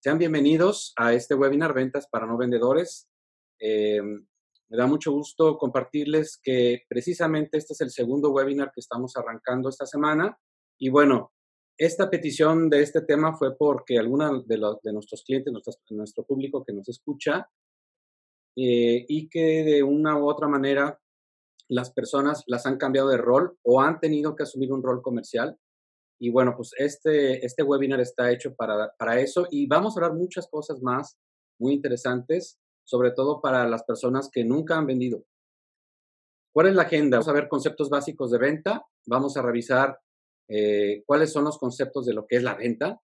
Sean bienvenidos a este webinar Ventas para no vendedores. Eh, me da mucho gusto compartirles que precisamente este es el segundo webinar que estamos arrancando esta semana. Y bueno, esta petición de este tema fue porque algunos de, de nuestros clientes, nuestro público que nos escucha, eh, y que de una u otra manera las personas las han cambiado de rol o han tenido que asumir un rol comercial y bueno, pues este, este webinar está hecho para, para eso y vamos a hablar muchas cosas más muy interesantes, sobre todo para las personas que nunca han vendido. ¿Cuál es la agenda? Vamos a ver conceptos básicos de venta, vamos a revisar eh, cuáles son los conceptos de lo que es la venta.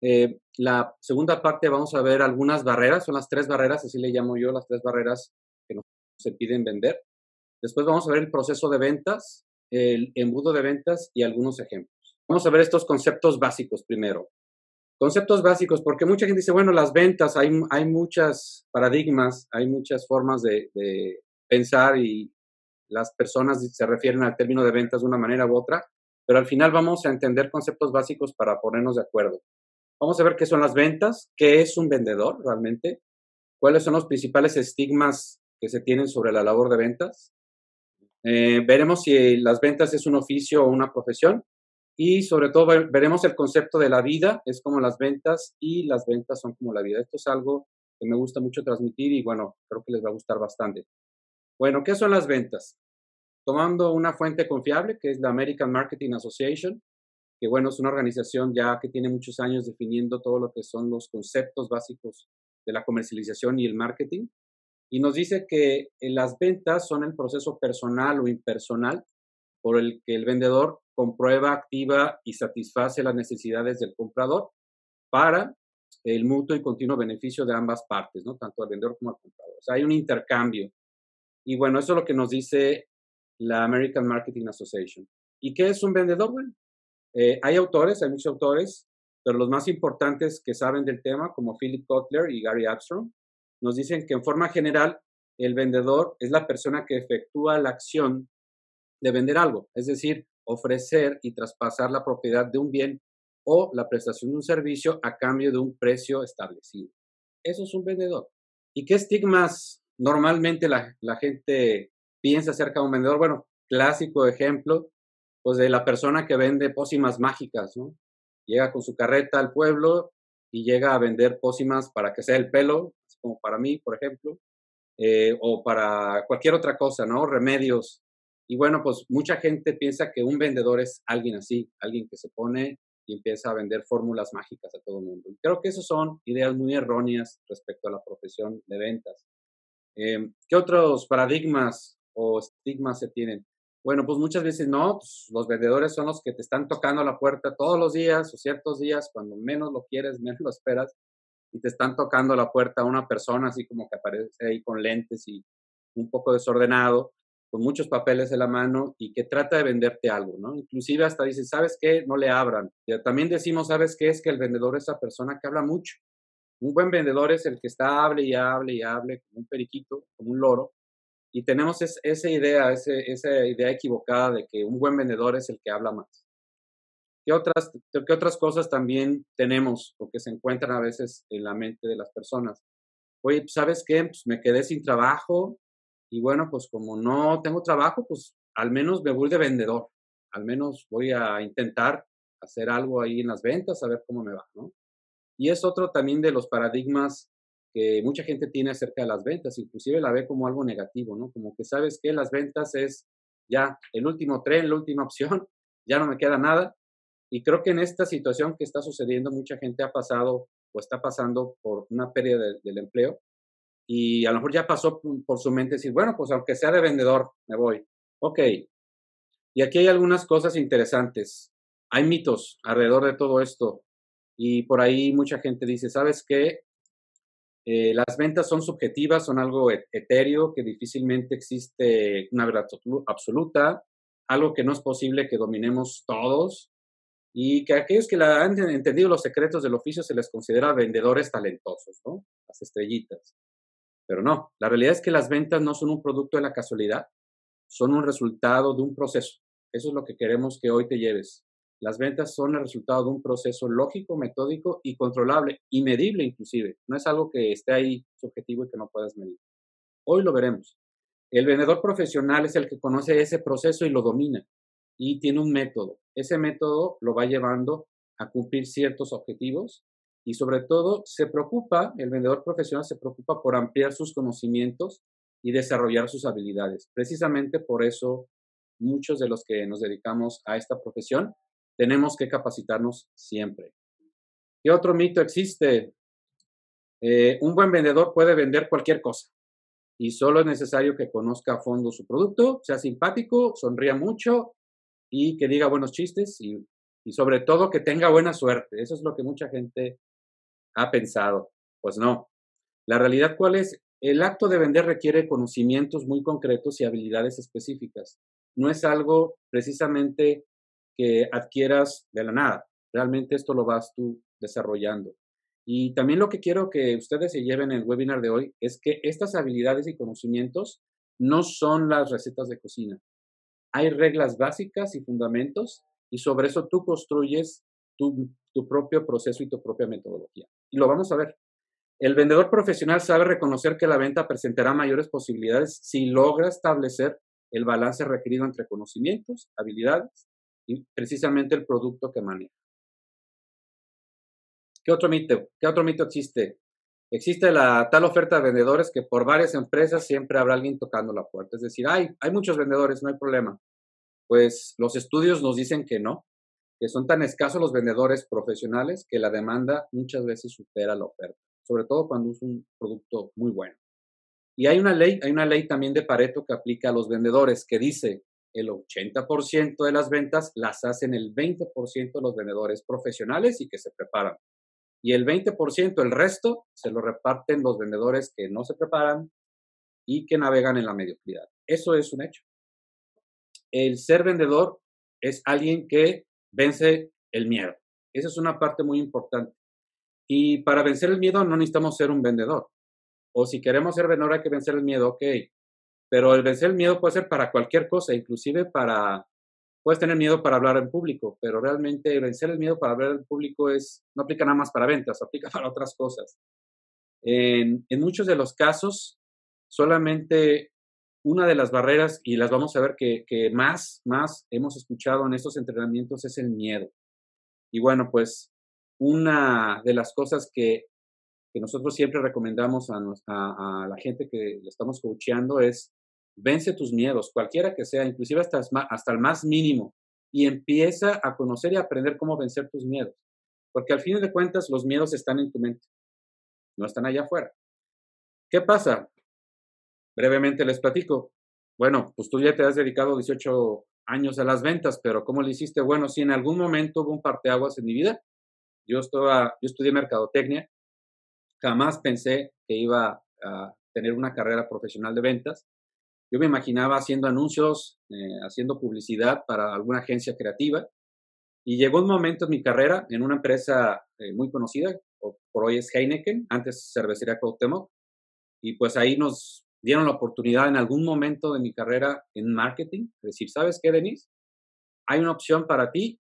Eh, la segunda parte vamos a ver algunas barreras, son las tres barreras, así le llamo yo, las tres barreras que nos se piden vender. Después vamos a ver el proceso de ventas, el embudo de ventas y algunos ejemplos. Vamos a ver estos conceptos básicos primero. Conceptos básicos, porque mucha gente dice, bueno, las ventas, hay, hay muchas paradigmas, hay muchas formas de, pensar y las personas se refieren al término de ventas de una manera u otra, pero al final vamos a entender conceptos básicos para ponernos de acuerdo. Vamos a ver qué son las ventas, qué es un vendedor realmente, cuáles son los principales estigmas que se tienen sobre la labor de ventas. Eh, veremos si las ventas es un oficio o una profesión y sobre todo veremos el concepto de la vida, es como las ventas y las ventas son como la vida. Esto es algo que me gusta mucho transmitir y bueno, creo que les va a gustar bastante. Bueno, ¿qué son las ventas? Tomando una fuente confiable que es la American Marketing Association, que bueno, es una organización ya que tiene muchos años definiendo todo lo que son los conceptos básicos de la comercialización y el marketing. Y nos dice que las ventas son el proceso personal o impersonal por el que el vendedor comprueba, activa y satisface las necesidades del comprador para el mutuo y continuo beneficio de ambas partes, ¿no? Tanto al vendedor como al comprador. O sea, hay un intercambio. Y bueno, eso es lo que nos dice la American Marketing Association. ¿Y qué es un vendedor? Bueno, eh, hay autores, hay muchos autores, pero los más importantes que saben del tema, como Philip Kotler y Gary Armstrong, nos dicen que en forma general el vendedor es la persona que efectúa la acción de vender algo, es decir, ofrecer y traspasar la propiedad de un bien o la prestación de un servicio a cambio de un precio establecido. Eso es un vendedor. ¿Y qué estigmas normalmente la, gente piensa acerca de un vendedor? Bueno, clásico ejemplo, pues de la persona que vende pócimas mágicas, ¿no? Llega con su carreta al pueblo y llega a vender pócimas para que sea el pelo, como para mí, por ejemplo, eh, o para cualquier otra cosa, ¿no? Remedios y bueno, pues mucha gente piensa que un vendedor es alguien así, alguien que se pone y empieza a vender fórmulas mágicas a todo el mundo. creo que esas son ideas muy erróneas respecto a la profesión de ventas. Em, ¿Qué otros paradigmas o estigmas se tienen? Bueno, pues muchas veces no, pues los vendedores son los que te están tocando la puerta todos los días o ciertos días, cuando menos lo quieres, menos lo esperas, y te están tocando la puerta a una persona así como que aparece ahí con lentes y un poco desordenado con muchos papeles en la mano y que trata de venderte algo, ¿no? Inclusive hasta dice, ¿sabes qué? No le abran. También decimos, ¿sabes qué? Es que el vendedor es esa persona que habla mucho. Un buen vendedor es el que está hable y hable y hable como un periquito, como un loro. Y tenemos esa idea, esa idea equivocada de que un buen vendedor es el que habla más. ¿Qué otras, ¿Qué otras cosas también tenemos o que se encuentran a veces en la mente de las personas? Oye, ¿sabes qué? Pues me quedé sin trabajo, y bueno, pues como no tengo trabajo, pues al menos me voy de vendedor. Al menos voy a intentar hacer algo ahí en las ventas, a ver cómo me va, ¿no? Y es otro también de los paradigmas que mucha gente tiene acerca de las ventas, inclusive la ve como algo negativo, ¿no? Como que sabes que las ventas es ya el último tren, la última opción, ya no me queda nada. Y creo que en esta situación que está sucediendo, mucha gente ha pasado o está pasando por una pérdida del empleo y a lo mejor ya pasó por su mente decir, bueno, pues aunque sea de vendedor, me voy. Ok. Y aquí hay algunas cosas interesantes. Hay mitos alrededor de todo esto. Y por ahí mucha gente dice, ¿sabes qué? Eh, las ventas son subjetivas, son algo etéreo, que difícilmente existe una verdad absoluta, algo que no es posible que dominemos todos, y que aquellos que la han entendido los secretos del oficio se les considera vendedores talentosos, ¿no? Las estrellitas. Pero no, la realidad es que las ventas no son un producto de la casualidad, son un resultado de un proceso. Eso es lo que queremos que hoy te lleves. Las ventas son el resultado de un proceso lógico, metódico y controlable y medible inclusive. No es algo que esté ahí subjetivo y que no puedas medir. Hoy lo veremos. El vendedor profesional es el que conoce ese proceso y lo domina y tiene un método. Ese método lo va llevando a cumplir ciertos objetivos y sobre todo se preocupa, el vendedor profesional se preocupa por ampliar sus conocimientos y desarrollar sus habilidades. Precisamente por eso muchos de los que nos dedicamos a esta profesión tenemos que capacitarnos siempre. ¿Qué otro mito existe? Eh, un buen vendedor puede vender cualquier cosa y solo es necesario que conozca a fondo su producto, sea simpático, sonría mucho y que diga buenos chistes y, y sobre todo que tenga buena suerte. Eso es lo que mucha gente ha pensado. Pues no. La realidad cuál es? El acto de vender requiere conocimientos muy concretos y habilidades específicas. No es algo precisamente que adquieras de la nada. Realmente esto lo vas tú desarrollando. Y también lo que quiero que ustedes se lleven en el webinar de hoy es que estas habilidades y conocimientos no son las recetas de cocina. Hay reglas básicas y fundamentos y sobre eso tú construyes tu, tu propio proceso y tu propia metodología. Y lo vamos a ver. El vendedor profesional sabe reconocer que la venta presentará mayores posibilidades si logra establecer el balance requerido entre conocimientos, habilidades y precisamente el producto que maneja. ¿Qué otro mito? ¿Qué otro mito existe? Existe la tal oferta de vendedores que por varias empresas siempre habrá alguien tocando la puerta. Es decir, hay, hay muchos vendedores, no hay problema. Pues los estudios nos dicen que no, que son tan escasos los vendedores profesionales que la demanda muchas veces supera la oferta, sobre todo cuando es un producto muy bueno. Y hay una ley, hay una ley también de Pareto que aplica a los vendedores que dice el 80% de las ventas las hacen el 20% de los vendedores profesionales y que se preparan y el 20%, el resto, se lo reparten los vendedores que no se preparan y que navegan en la mediocridad. Eso es un hecho. El ser vendedor es alguien que vence el miedo. Esa es una parte muy importante. Y para vencer el miedo no necesitamos ser un vendedor. O si queremos ser vendedor hay que vencer el miedo, ok. Pero el vencer el miedo puede ser para cualquier cosa, inclusive para puedes tener miedo para hablar en público, pero realmente vencer el miedo para hablar en público es, no aplica nada más para ventas, aplica para otras cosas. En, en muchos de los casos, solamente una de las barreras, y las vamos a ver que, más, más hemos escuchado en estos entrenamientos, es el miedo. Y bueno, pues una de las cosas que, que nosotros siempre recomendamos a, a, a la gente que le estamos coacheando es Vence tus miedos, cualquiera que sea, inclusive hasta, hasta el más mínimo, y empieza a conocer y aprender cómo vencer tus miedos. Porque al fin de cuentas los miedos están en tu mente, no están allá afuera. ¿Qué pasa? Brevemente les platico. Bueno, pues tú ya te has dedicado 18 años a las ventas, pero ¿cómo le hiciste? Bueno, si en algún momento hubo un parteaguas en mi vida, yo, estaba, yo estudié mercadotecnia, jamás pensé que iba a tener una carrera profesional de ventas, yo me imaginaba haciendo anuncios, eh, haciendo publicidad para alguna agencia creativa. Y llegó un momento en mi carrera en una empresa eh, muy conocida, por hoy es Heineken, antes Cervecería Cuauhtémoc, y pues ahí nos dieron la oportunidad en algún momento de mi carrera en marketing, decir, ¿sabes qué, Denise? Hay una opción para ti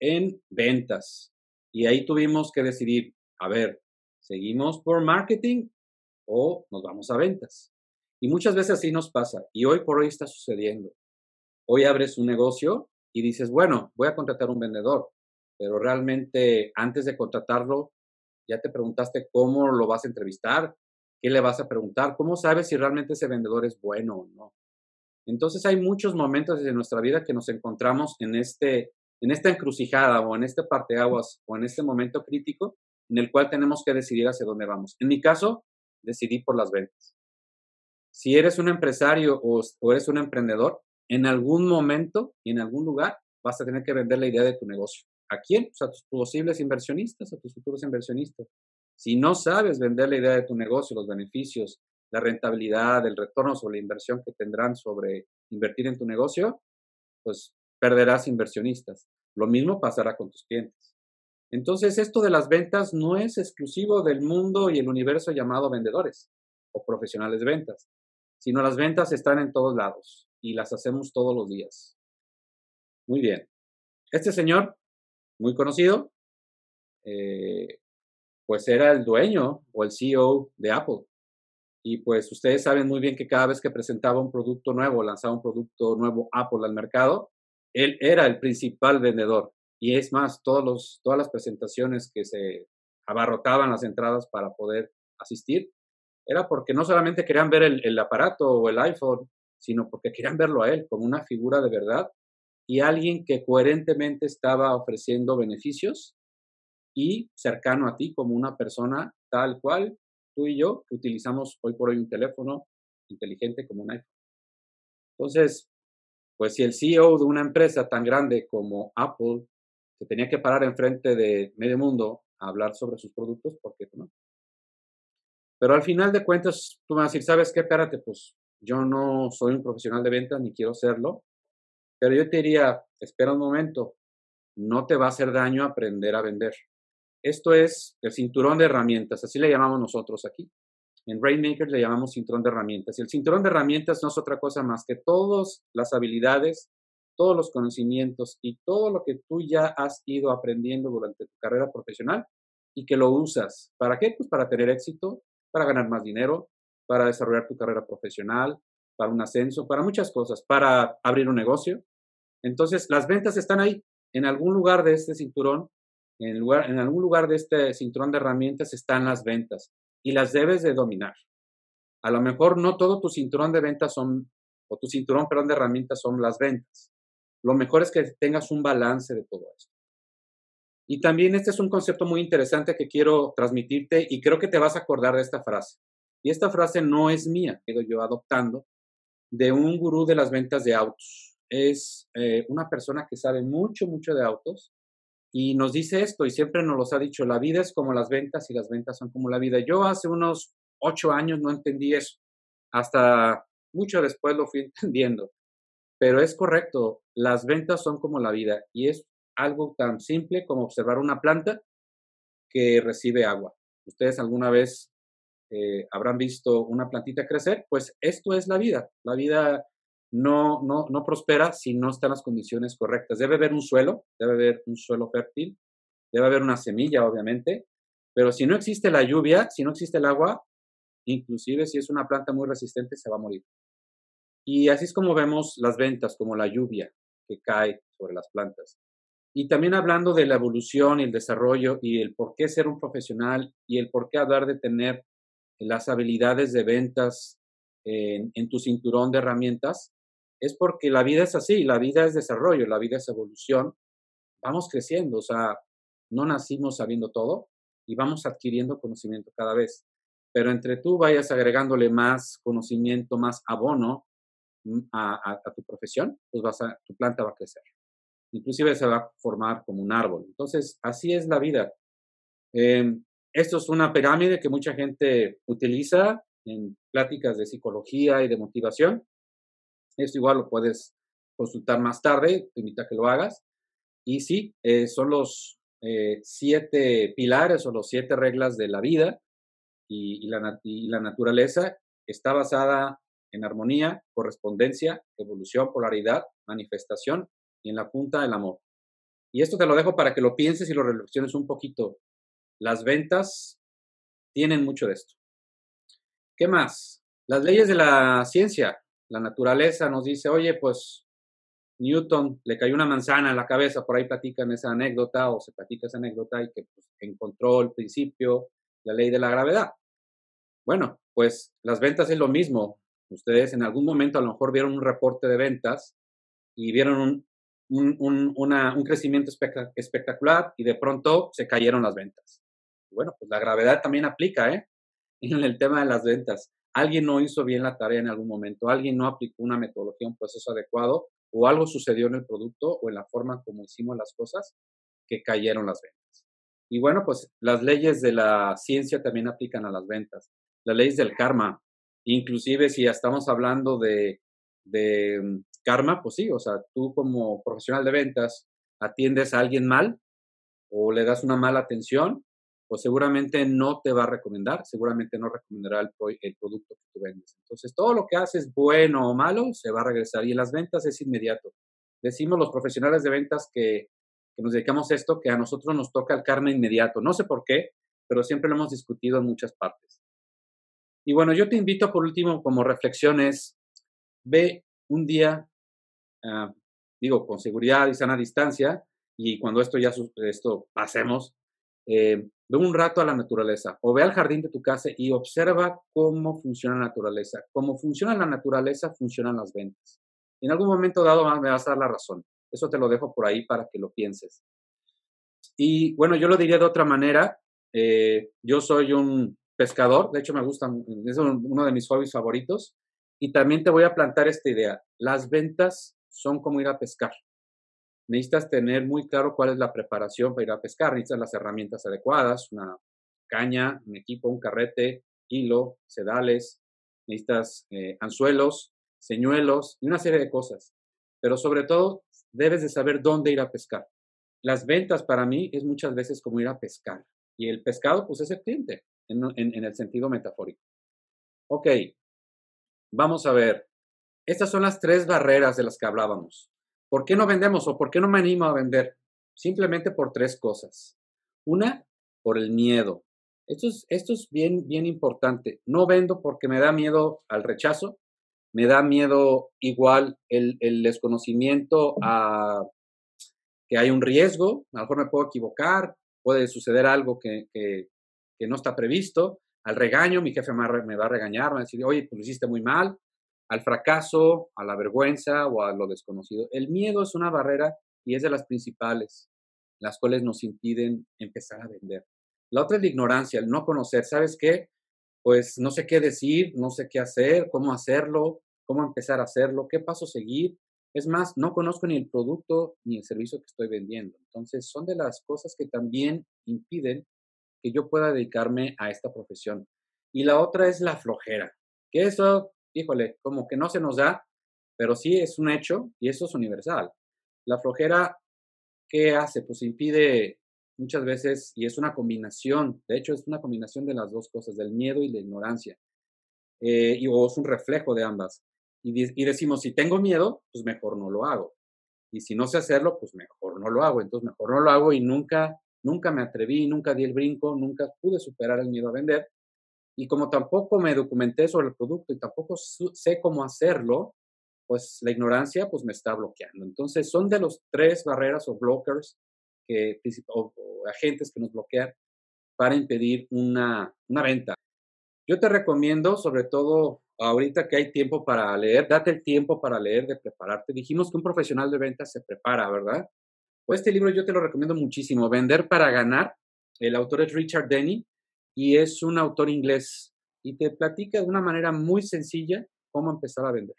en ventas. Y ahí tuvimos que decidir, a ver, ¿seguimos por marketing o nos vamos a ventas? Y muchas veces así nos pasa. Y hoy por hoy está sucediendo. Hoy abres un negocio y dices, bueno, voy a contratar un vendedor, pero realmente antes de contratarlo, ya te preguntaste cómo lo vas a entrevistar, qué le vas a preguntar, cómo sabes si realmente ese vendedor es bueno o no. Entonces hay muchos momentos de nuestra vida que nos encontramos en, este, en esta encrucijada o en este parteaguas o en este momento crítico en el cual tenemos que decidir hacia dónde vamos. En mi caso, decidí por las ventas si eres un empresario o, eres un emprendedor, en algún momento y en algún lugar vas a tener que vender la idea de tu negocio. ¿A quién? Pues a tus posibles inversionistas, a tus futuros inversionistas. Si no sabes vender la idea de tu negocio, los beneficios, la rentabilidad, el retorno sobre la inversión que tendrán sobre invertir en tu negocio, pues perderás inversionistas. Lo mismo pasará con tus clientes. Entonces, esto de las ventas no es exclusivo del mundo y el universo llamado vendedores o profesionales de ventas sino las ventas están en todos lados y las hacemos todos los días. Muy bien. Este señor muy conocido, eh, pues era el dueño o el CEO de Apple. Y pues ustedes saben muy bien que cada vez que presentaba un producto nuevo, lanzaba un producto nuevo Apple al mercado, él era el principal vendedor. Y es más, todas las presentaciones que se abarrotaban las entradas para poder asistir, era porque no solamente querían ver el, el aparato o el iPhone, sino porque querían verlo a él como una figura de verdad y alguien que coherentemente estaba ofreciendo beneficios y cercano a ti como una persona tal cual tú y yo que utilizamos hoy por hoy un teléfono inteligente como un iPhone. Entonces, pues si el CEO de una empresa tan grande como Apple se tenía que parar enfrente de medio mundo a hablar sobre sus productos, ¿por qué no? Pero al final de cuentas, tú me vas a decir, ¿sabes qué? Espérate, pues yo no soy un profesional de ventas ni quiero serlo, pero yo te diría, espera un momento, no te va a hacer daño aprender a vender. Esto es el cinturón de herramientas, así le llamamos nosotros aquí. En Rainmaker le llamamos cinturón de herramientas. Y el cinturón de herramientas no es otra cosa más que todas las habilidades, todos los conocimientos y todo lo que tú ya has ido aprendiendo durante tu carrera profesional y que lo usas. ¿Para qué? Pues para tener éxito, para ganar más dinero, para desarrollar tu carrera profesional, para un ascenso, para muchas cosas, para abrir un negocio. Entonces, las ventas están ahí, en algún lugar de este cinturón en, algún lugar de este cinturón de herramientas están las ventas y las debes de dominar. A lo mejor no todo tu cinturón de ventas son, o tu cinturón, de herramientas son las ventas. Lo mejor es que tengas un balance de todo esto. Y también este es un concepto muy interesante que quiero transmitirte y creo que te vas a acordar de esta frase. Y esta frase no es mía, ido yo adoptando de un gurú de las ventas de autos. Es eh, una persona que sabe mucho, mucho de autos y nos dice esto y siempre nos los ha dicho, la vida es como las ventas y las ventas son como la vida. Yo hace unos ocho años no entendí eso, hasta mucho después lo fui entendiendo, pero es correcto, las ventas son como la vida y es algo tan simple como observar una planta que recibe agua. Ustedes alguna vez eh, habrán visto una plantita crecer, pues esto es la vida. La vida no, no, no prospera si no están las condiciones correctas. Debe haber un suelo, debe haber un suelo fértil, debe haber una semilla, obviamente, pero si no existe la lluvia, si no existe el agua, inclusive si es una planta muy resistente, se va a morir. Y así es como vemos las ventas, como la lluvia que cae sobre las plantas. Y también hablando de la evolución y el desarrollo y el por qué ser un profesional y el por qué hablar de tener las habilidades de ventas en, en tu cinturón de herramientas, es porque la vida es así, la vida es desarrollo, la vida es evolución, vamos creciendo, o sea, no nacimos sabiendo todo y vamos adquiriendo conocimiento cada vez. Pero entre tú vayas agregándole más conocimiento, más abono mm, a, tu profesión, pues tu planta va a crecer. Inclusive se va a formar como un árbol. Entonces, así es la vida. Em, esto es una pirámide que mucha gente utiliza en pláticas de psicología y de motivación. Esto igual lo puedes consultar más tarde, te a que lo hagas. Y sí, eh, son los eh, siete pilares o los siete reglas de la vida y, la, y la naturaleza. Está basada en armonía, correspondencia, evolución, polaridad, manifestación y en la punta del amor. Y esto te lo dejo para que lo pienses y lo reflexiones un poquito. Las ventas tienen mucho de esto. ¿Qué más? Las leyes de la ciencia la naturaleza nos dice, oye, pues Newton le cayó una manzana en la cabeza, por ahí platican esa anécdota o se platica esa anécdota y que pues, encontró el principio, la ley de la gravedad. Bueno, pues las ventas es lo mismo. Ustedes en algún momento a lo mejor vieron un reporte de ventas y vieron un, un crecimiento espectacular y de pronto se cayeron las ventas. Bueno, pues la gravedad también aplica, ¿eh? En el tema de las ventas alguien no hizo bien la tarea en algún momento, alguien no aplicó una metodología, un proceso adecuado, o algo sucedió en el producto o en la forma como hicimos las cosas que cayeron las ventas. Y bueno, pues las leyes de la ciencia también aplican a las ventas. Las leyes del karma, inclusive si estamos hablando de, de mm, karma, pues sí, o sea, tú como profesional de ventas atiendes a alguien mal o le das una mala atención, pues seguramente no te va a recomendar, seguramente no recomendará el, producto que tú vendes. Entonces, todo lo que haces, bueno o malo, se va a regresar. Y en las ventas es inmediato. Decimos los profesionales de ventas que que nos dedicamos a esto, que a nosotros nos toca el karma inmediato. No sé por qué, pero siempre lo hemos discutido en muchas partes. Y bueno, yo te invito por último como reflexiones, ve un día, ah, digo, con seguridad y sana distancia, y cuando esto ya esto pasemos, eh, ve un rato a la naturaleza o ve al jardín de tu casa y observa cómo funciona la naturaleza. Cómo funciona la naturaleza, funcionan las ventas. En algún momento dado me vas a dar la razón. Eso te lo dejo por ahí para que lo pienses. Y bueno, yo lo diría de otra manera. Eh, yo soy un pescador, de hecho me gusta, es uno de mis hobbies favoritos. Y también te voy a plantar esta idea. Las ventas son como ir a pescar. Necesitas tener muy claro cuál es la preparación para ir a pescar. Necesitas las herramientas adecuadas, una caña, un equipo, un carrete, hilo, sedales. Necesitas eh, anzuelos, señuelos y una serie de cosas. Pero sobre todo, debes de saber dónde ir a pescar. Las ventas para mí es muchas veces como ir a pescar. Y el pescado, pues es el cliente, en, el sentido metafórico. Ok, vamos a ver. Estas son las tres barreras de las que hablábamos. ¿Por qué no vendemos o por qué no me animo a vender? Simplemente por tres cosas. Una, por el miedo. Esto es, bien, bien importante. No vendo porque me da miedo al rechazo, me da miedo igual el, desconocimiento a que hay un riesgo, a lo mejor me puedo equivocar, puede suceder algo que, no está previsto, al regaño, mi jefe me va a regañar, me va a decir, oye, pues lo hiciste muy mal, al fracaso, a la vergüenza o a lo desconocido. El miedo es una barrera y es de las principales, las cuales nos impiden empezar a vender. La otra es la ignorancia, el no conocer. ¿Sabes qué? Pues no sé qué decir, no sé qué hacer, cómo hacerlo, cómo empezar a hacerlo, qué paso seguir. Es más, no conozco ni el producto ni el servicio que estoy vendiendo. Entonces, son de las cosas que también impiden que yo pueda dedicarme a esta profesión. Y la otra es la flojera, que eso, híjole, como que no se nos da, pero sí es un hecho y eso es universal. La flojera, ¿qué hace? Pues impide muchas veces, y es una combinación, de hecho es una combinación de las dos cosas, del miedo y la ignorancia, eh, y, o es un reflejo de ambas y, decimos, si tengo miedo, pues mejor no lo hago. Y si no sé hacerlo, pues mejor no lo hago. Entonces mejor no lo hago y nunca, nunca me atreví, nunca di el brinco, nunca pude superar el miedo a vender. Y como tampoco me documenté sobre el producto y tampoco sé cómo hacerlo, pues la ignorancia pues me está bloqueando. Entonces son de los tres barreras o blockers que, o, o agentes que nos bloquean para impedir una, una venta. Yo te recomiendo, sobre todo ahorita que hay tiempo para leer, date el tiempo para leer, de prepararte. Dijimos que un profesional de ventas se prepara, ¿verdad? Pues este libro yo te lo recomiendo muchísimo, Vender para ganar. El autor es Richard Denny y es un autor inglés y te platica de una manera muy sencilla cómo empezar a vender.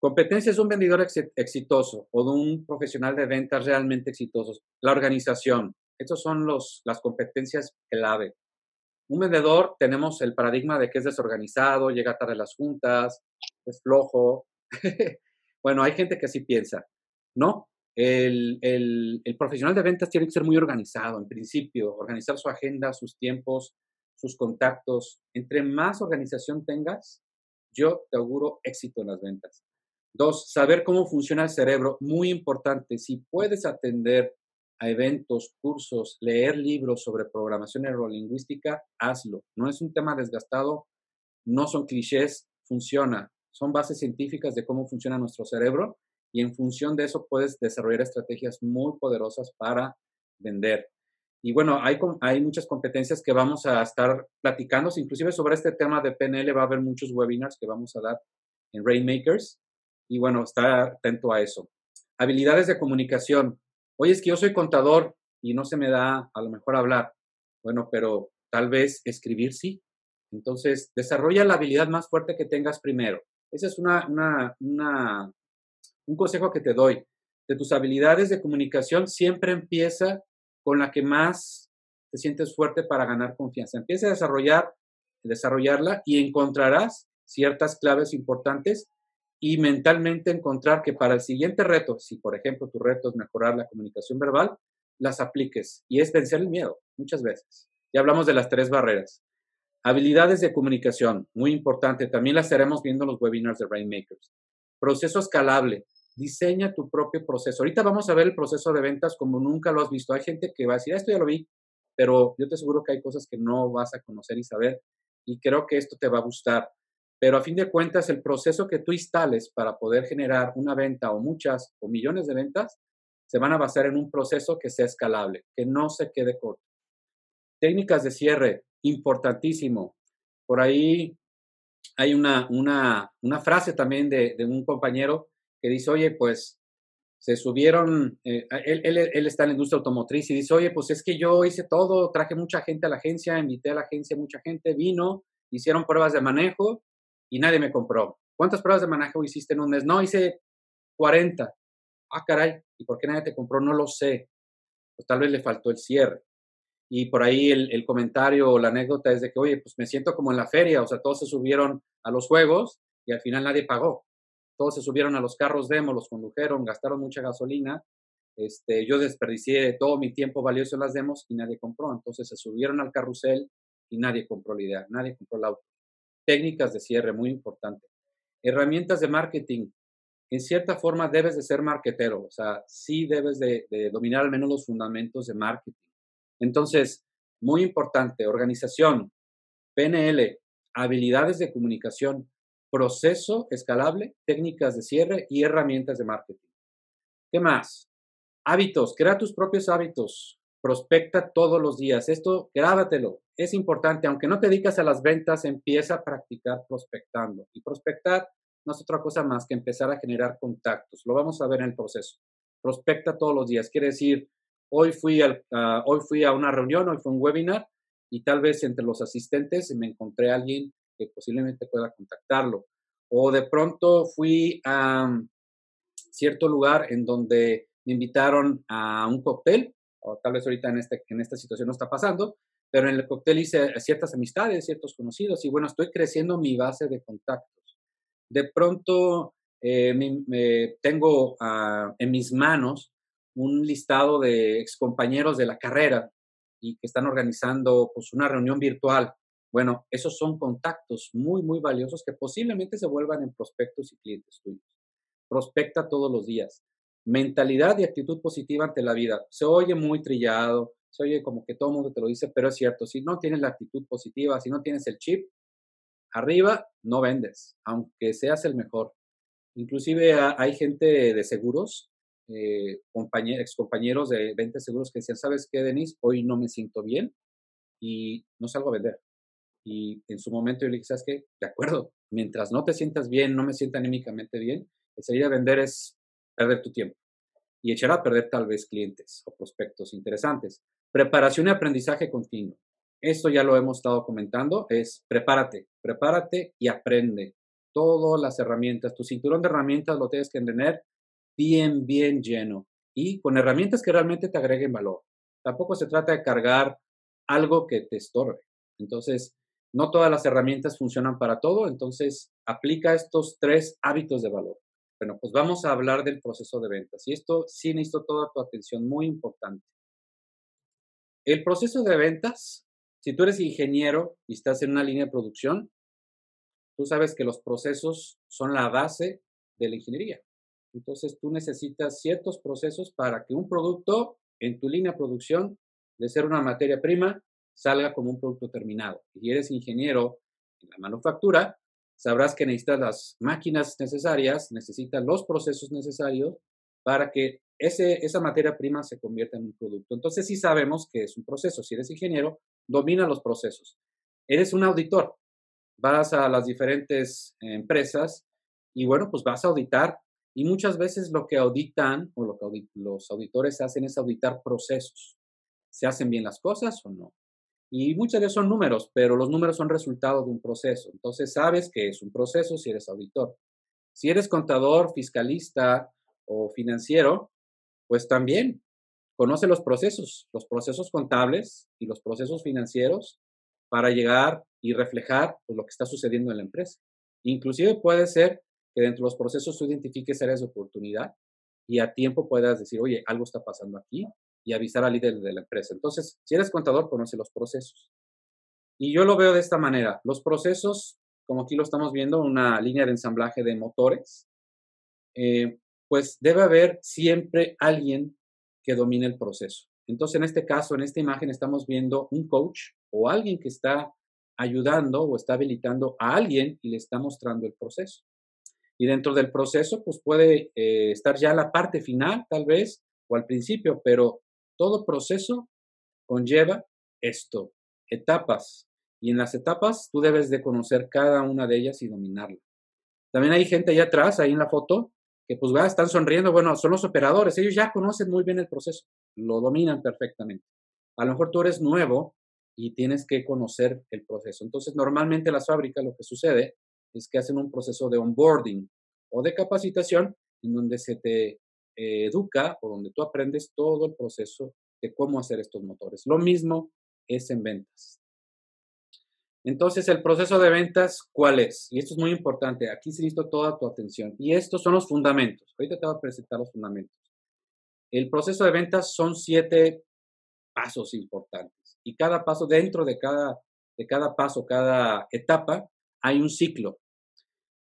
Competencia es un vendedor exitoso o de un profesional de ventas realmente exitoso. La organización. Estas son los, las competencias clave. Un vendedor tenemos el paradigma de que es desorganizado, llega tarde a las juntas, es flojo. bueno, hay gente que así piensa. No, el, el, profesional de ventas tiene que ser muy organizado, en principio, organizar su agenda, sus tiempos, sus contactos. Entre más organización tengas, yo te auguro éxito en las ventas. Dos, saber cómo funciona el cerebro, muy importante. Si puedes atender a eventos, cursos, leer libros sobre programación neurolingüística, hazlo. No es un tema desgastado, no son clichés, funciona. Son bases científicas de cómo funciona nuestro cerebro y en función de eso puedes desarrollar estrategias muy poderosas para vender. Y bueno, hay, hay muchas competencias que vamos a estar platicando, inclusive sobre este tema de PNL va a haber muchos webinars que vamos a dar en Rainmakers. Y bueno, estar atento a eso. Habilidades de comunicación oye, es que yo soy contador y no se me da a lo mejor hablar. Bueno, pero tal vez escribir sí. Entonces, desarrolla la habilidad más fuerte que tengas primero. Ese es una, una, un consejo que te doy. De tus habilidades de comunicación, siempre empieza con la que más te sientes fuerte para ganar confianza. Empieza a desarrollar, desarrollarla y encontrarás ciertas claves importantes y mentalmente encontrar que para el siguiente reto, si por ejemplo tu reto es mejorar la comunicación verbal, las apliques y es vencer el miedo muchas veces. Ya hablamos de las tres barreras. Habilidades de comunicación, muy importante, también las estaremos viendo en los webinars de Rainmakers. Proceso escalable, diseña tu propio proceso. Ahorita vamos a ver el proceso de ventas como nunca lo has visto. Hay gente que va a decir, esto ya lo vi, pero yo te aseguro que hay cosas que no vas a conocer y saber y creo que esto te va a gustar. Pero a fin de cuentas, el proceso que tú instales para poder generar una venta o muchas o millones de ventas se van a basar en un proceso que sea escalable, que no se quede corto. Técnicas de cierre, importantísimo. Por ahí hay una, una, una frase también de, de, un compañero que dice, oye, pues se subieron, eh, él, él, está en la industria automotriz y dice, oye, pues es que yo hice todo, traje mucha gente a la agencia, invité a la agencia, mucha gente vino, hicieron pruebas de manejo y nadie me compró. ¿Cuántas pruebas de manejo hiciste en un mes? No, hice 40. Ah, caray, ¿y por qué nadie te compró? No lo sé. Pues tal vez le faltó el cierre. Y por ahí el, el, comentario o la anécdota es de que, oye, pues me siento como en la feria, o sea, todos se subieron a los juegos y al final nadie pagó. Todos se subieron a los carros demo, los condujeron, gastaron mucha gasolina. Este, yo desperdicié todo mi tiempo valioso en las demos y nadie compró. Entonces se subieron al carrusel y nadie compró la idea, nadie compró el auto. Técnicas de cierre, muy importante. Herramientas de marketing. En cierta forma debes de ser marketero, o sea, sí debes de, de dominar al menos los fundamentos de marketing entonces, muy importante, organización, PNL, habilidades de comunicación, proceso escalable, técnicas de cierre y herramientas de marketing. ¿Qué más? Hábitos, crea tus propios hábitos, prospecta todos los días. Esto, grábatelo, es importante. Aunque no te dedicas a las ventas, empieza a practicar prospectando. Y prospectar no es otra cosa más que empezar a generar contactos. Lo vamos a ver en el proceso. Prospecta todos los días. Quiere decir, Hoy fui, al, hoy fui a una reunión, hoy fue un webinar y tal vez entre los asistentes me encontré a alguien que posiblemente pueda contactarlo. O de pronto fui a um, cierto lugar en donde me invitaron a un cóctel, o tal vez ahorita en, este, en esta situación no está pasando, pero en el cóctel hice ciertas amistades, ciertos conocidos y bueno, estoy creciendo mi base de contactos. De pronto eh, me, me tengo uh, en mis manos un listado de excompañeros de la carrera y que están organizando pues, una reunión virtual. Bueno, esos son contactos muy, muy valiosos que posiblemente se vuelvan en prospectos y clientes tuyos. Prospecta todos los días. Mentalidad y actitud positiva ante la vida. Se oye muy trillado, se oye como que todo el mundo te lo dice, pero es cierto, si no tienes la actitud positiva, si no tienes el chip, arriba no vendes, aunque seas el mejor. Inclusive hay gente de seguros eh, ex compañeros de ventas seguros que decían, ¿sabes qué, Denise? Hoy no me siento bien y no salgo a vender. Y en su momento yo le dije, ¿sabes qué? De acuerdo, mientras no te sientas bien, no me sienta anímicamente bien, el salir a vender es perder tu tiempo y echar a perder tal vez clientes o prospectos interesantes. Preparación y aprendizaje continuo. Esto ya lo hemos estado comentando, es prepárate, prepárate y aprende todas las herramientas. Tu cinturón de herramientas lo tienes que tener bien, bien lleno y con herramientas que realmente te agreguen valor. Tampoco se trata de cargar algo que te estorbe. Entonces, no todas las herramientas funcionan para todo, entonces aplica estos tres hábitos de valor. Bueno, pues vamos a hablar del proceso de ventas y esto sí necesito toda tu atención, muy importante. El proceso de ventas, si tú eres ingeniero y estás en una línea de producción, tú sabes que los procesos son la base de la ingeniería. Entonces tú necesitas ciertos procesos para que un producto en tu línea de producción, de ser una materia prima, salga como un producto terminado. Y eres ingeniero en la manufactura, sabrás que necesitas las máquinas necesarias, necesitas los procesos necesarios para que ese, esa materia prima se convierta en un producto. Entonces sí sabemos que es un proceso. Si eres ingeniero, domina los procesos. Eres un auditor. Vas a las diferentes empresas y bueno, pues vas a auditar y muchas veces lo que auditan o lo que los auditores hacen es auditar procesos. ¿Se hacen bien las cosas o no? Y muchas veces son números, pero los números son resultado de un proceso. Entonces sabes que es un proceso si eres auditor. Si eres contador, fiscalista o financiero, pues también conoce los procesos, los procesos contables y los procesos financieros para llegar y reflejar pues, lo que está sucediendo en la empresa. Inclusive puede ser que dentro de los procesos tú identifiques áreas de oportunidad y a tiempo puedas decir, oye, algo está pasando aquí y avisar al líder de la empresa. Entonces, si eres contador, conoce los procesos. Y yo lo veo de esta manera. Los procesos, como aquí lo estamos viendo, una línea de ensamblaje de motores. Eh, pues debe haber siempre alguien que domine el proceso. Entonces, en este caso, en esta imagen, estamos viendo un coach o alguien que está ayudando o está habilitando a alguien y le está mostrando el proceso. Y dentro del proceso, pues puede eh, estar ya la parte final, tal vez, o al principio, pero todo proceso conlleva esto, etapas. Y en las etapas tú debes de conocer cada una de ellas y dominarla. También hay gente allá atrás, ahí en la foto, que pues están sonriendo. Bueno, son los operadores. Ellos ya conocen muy bien el proceso, lo dominan perfectamente. A lo mejor tú eres nuevo y tienes que conocer el proceso. Entonces, normalmente las fábricas lo que sucede es que hacen un proceso de onboarding o de capacitación en donde se te eh, educa o donde tú aprendes todo el proceso de cómo hacer estos motores. Lo mismo es en ventas. Entonces, el proceso de ventas, ¿cuál es? Y esto es muy importante. Aquí se listo toda tu atención. Y estos son los fundamentos. Ahorita te voy a presentar los fundamentos. El proceso de ventas son siete pasos importantes. Y cada paso, dentro de cada, de cada paso, cada etapa, hay un ciclo.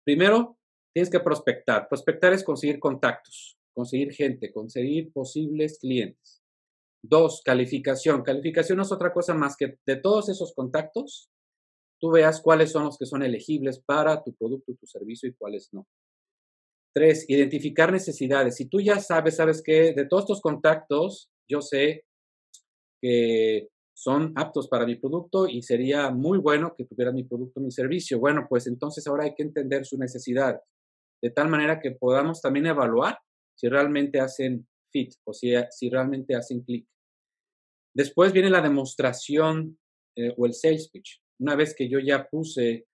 Primero, tienes que prospectar. Prospectar es conseguir contactos, conseguir gente, conseguir posibles clientes. Dos, calificación. Calificación no es otra cosa más que de todos esos contactos, tú veas cuáles son los que son elegibles para tu producto, tu servicio y cuáles no. Tres, identificar necesidades. Si tú ya sabes, sabes que de todos estos contactos, yo sé que son aptos para mi producto y sería muy bueno que tuvieran mi producto, mi servicio. Bueno, pues entonces ahora hay que entender su necesidad, de tal manera que podamos también evaluar si realmente hacen fit o si, si realmente hacen clic. Después viene la demostración eh, o el sales pitch una vez que yo ya puse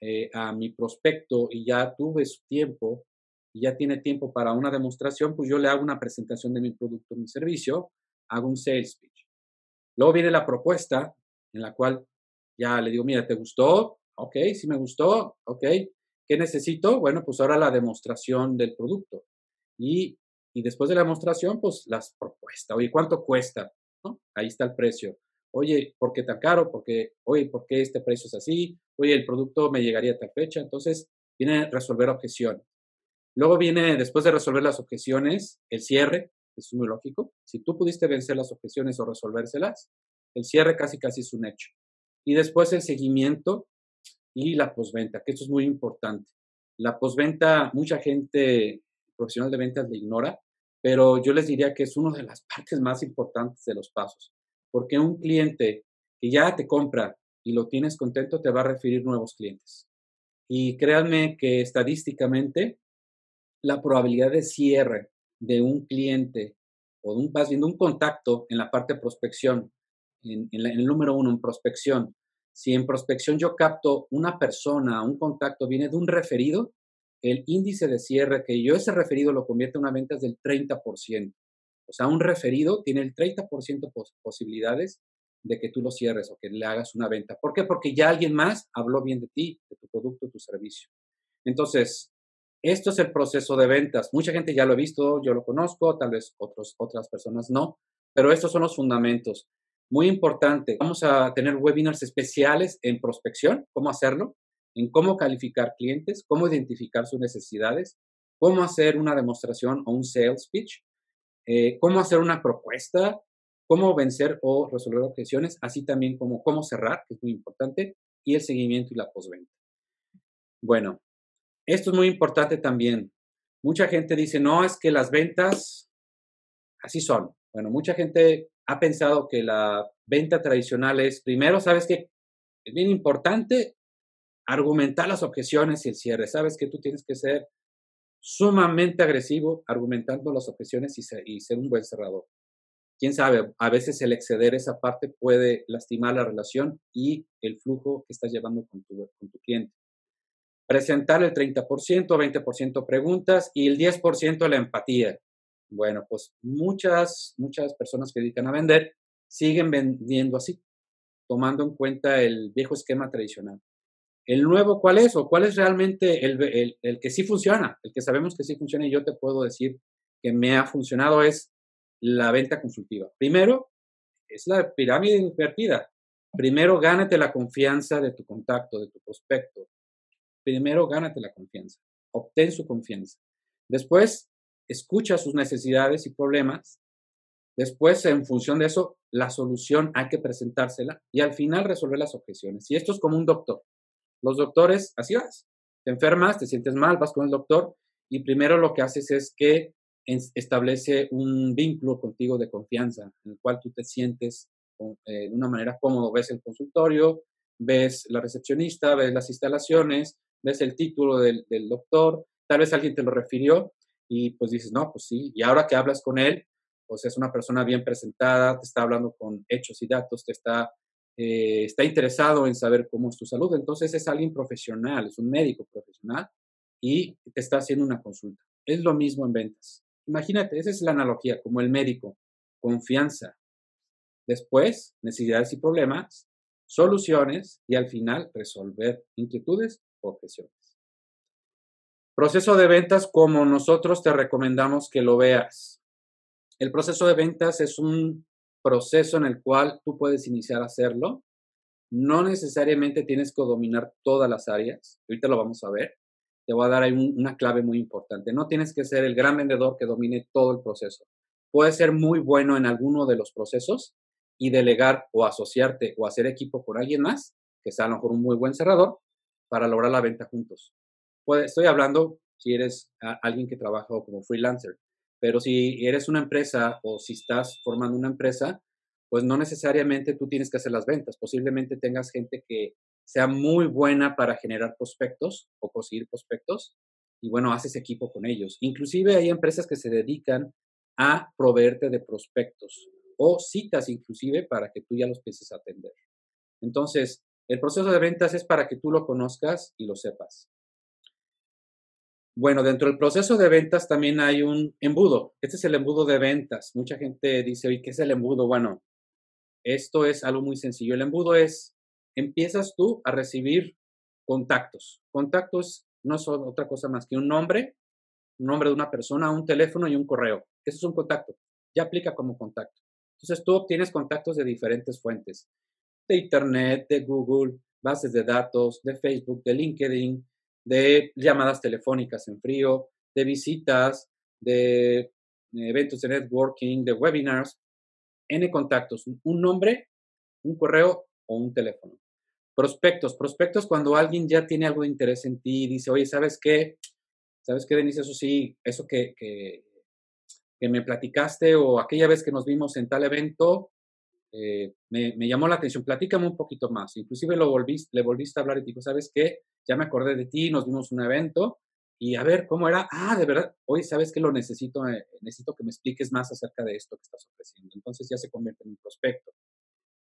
eh, a mi prospecto y ya tuve su tiempo y ya tiene tiempo para una demostración, pues yo le hago una presentación de mi producto, mi servicio, hago un sales pitch. Luego viene la propuesta en la cual ya le digo, mira, ¿te gustó? Ok, sí me gustó, ok. ¿Qué necesito? Bueno, pues ahora la demostración del producto. Y, y después de la demostración, pues las propuestas. Oye, ¿cuánto cuesta? Ahí está el precio oye, ¿por qué tan caro? Porque, oye, ¿por qué este precio es así? Oye, el producto me llegaría a tal fecha. Entonces, viene resolver objeciones. Luego viene, después de resolver las objeciones, el cierre, es muy lógico. Si tú pudiste vencer las objeciones o resolvérselas, el cierre casi casi es un hecho. Y después el seguimiento y la posventa, que esto es muy importante. La posventa, mucha gente profesional de ventas le ignora, pero yo les diría que es una de las partes más importantes de los pasos porque un cliente que ya te compra y lo tienes contento te va a referir nuevos clientes. Y créanme que estadísticamente la probabilidad de cierre de un cliente o de un, más un contacto en la parte de prospección, en el número uno, en prospección, si en prospección yo capto una persona, un contacto viene de un referido, el índice de cierre que yo ese referido lo convierte en una venta es del 30%. O sea, un referido tiene el 30% de posibilidades de que tú lo cierres o que le hagas una venta. ¿Por qué? Porque ya alguien más habló bien de ti, de tu producto, tu servicio. Entonces, esto es el proceso de ventas. Mucha gente ya lo ha visto, yo lo conozco, tal vez otros, otras personas no, pero estos son los fundamentos. Muy importante, vamos a tener webinars especiales en prospección, cómo hacerlo, en cómo calificar clientes, cómo identificar sus necesidades, cómo hacer una demostración o un sales pitch, eh, cómo hacer una propuesta, cómo vencer o resolver objeciones, así también como cómo cerrar, que es muy importante, y el seguimiento y la postventa. Bueno, esto es muy importante también. Mucha gente dice, no, es que las ventas así son. Bueno, mucha gente ha pensado que la venta tradicional es, primero, sabes que es bien importante argumentar las objeciones y el cierre. Sabes que tú tienes que ser sumamente agresivo argumentando las objeciones y, ser un buen cerrador. Quién sabe, a veces el exceder esa parte puede lastimar la relación y el flujo que estás llevando con tu, con tu cliente. Presentar el 30%, 20% preguntas y el 10% la empatía. Bueno, pues muchas, muchas personas que dedican a vender siguen vendiendo así, tomando en cuenta el viejo esquema tradicional. ¿El nuevo cuál es? ¿O cuál es realmente el, el, que sí funciona? El que sabemos que sí funciona y yo te puedo decir que me ha funcionado es la venta consultiva. Primero, es la pirámide invertida. Primero, gánate la confianza de tu contacto, de tu prospecto. Primero, gánate la confianza. Obtén su confianza. Después, escucha sus necesidades y problemas. Después, en función de eso, la solución hay que presentársela y al final resolver las objeciones. Y esto es como un doctor. Los doctores, así vas. Te enfermas, te sientes mal, vas con el doctor y primero lo que haces es que establece un vínculo contigo de confianza en el cual tú te sientes eh, de una manera cómodo. Ves el consultorio, ves la recepcionista, ves las instalaciones, ves el título del, doctor, tal vez alguien te lo refirió y pues dices, no, pues sí, y ahora que hablas con él, pues es una persona bien presentada, te está hablando con hechos y datos, te está, eh, está interesado en saber cómo es tu salud, entonces es alguien profesional, es un médico profesional y te está haciendo una consulta. Es lo mismo en ventas. Imagínate, esa es la analogía, como el médico, confianza. Después, necesidades y problemas, soluciones y al final resolver inquietudes o objeciones. Proceso de ventas como nosotros te recomendamos que lo veas. El proceso de ventas es un proceso en el cual tú puedes iniciar a hacerlo. No necesariamente tienes que dominar todas las áreas. Ahorita lo vamos a ver te voy a dar ahí una clave muy importante. No tienes que ser el gran vendedor que domine todo el proceso. Puedes ser muy bueno en alguno de los procesos y delegar o asociarte o hacer equipo con alguien más, que sea a lo mejor un muy buen cerrador, para lograr la venta juntos. estoy hablando si eres alguien que trabaja como freelancer, pero si eres una empresa o si estás formando una empresa, pues no necesariamente tú tienes que hacer las ventas. Posiblemente tengas gente que sea muy buena para generar prospectos o conseguir prospectos y bueno, haces equipo con ellos. Inclusive hay empresas que se dedican a proveerte de prospectos o citas inclusive para que tú ya los empieces a atender. Entonces, el proceso de ventas es para que tú lo conozcas y lo sepas. Bueno, dentro del proceso de ventas también hay un embudo. Este es el embudo de ventas. Mucha gente dice, oye, ¿qué es el embudo? Bueno, esto es algo muy sencillo. El embudo es empiezas tú a recibir contactos. Contactos no son otra cosa más que un nombre, un nombre de una persona, un teléfono y un correo. Eso es un contacto. Ya aplica como contacto. Entonces tú obtienes contactos de diferentes fuentes, de Internet, de Google, bases de datos, de Facebook, de LinkedIn, de llamadas telefónicas en frío, de visitas, de eventos de networking, de webinars, N contactos, un nombre, un correo o un teléfono. Prospectos, prospectos cuando alguien ya tiene algo de interés en ti y dice, oye, ¿sabes qué? ¿Sabes qué, Denise? Eso sí, eso que, que, me platicaste o aquella vez que nos vimos en tal evento, eh, me, me, llamó la atención. Platícame un poquito más. Inclusive lo volviste, le volviste a hablar y dijo, ¿sabes qué? Ya me acordé de ti, nos vimos un evento y a ver cómo era. Ah, de verdad, oye, ¿sabes qué? Lo necesito, eh, necesito que me expliques más acerca de esto que estás ofreciendo. Entonces ya se convierte en un prospecto.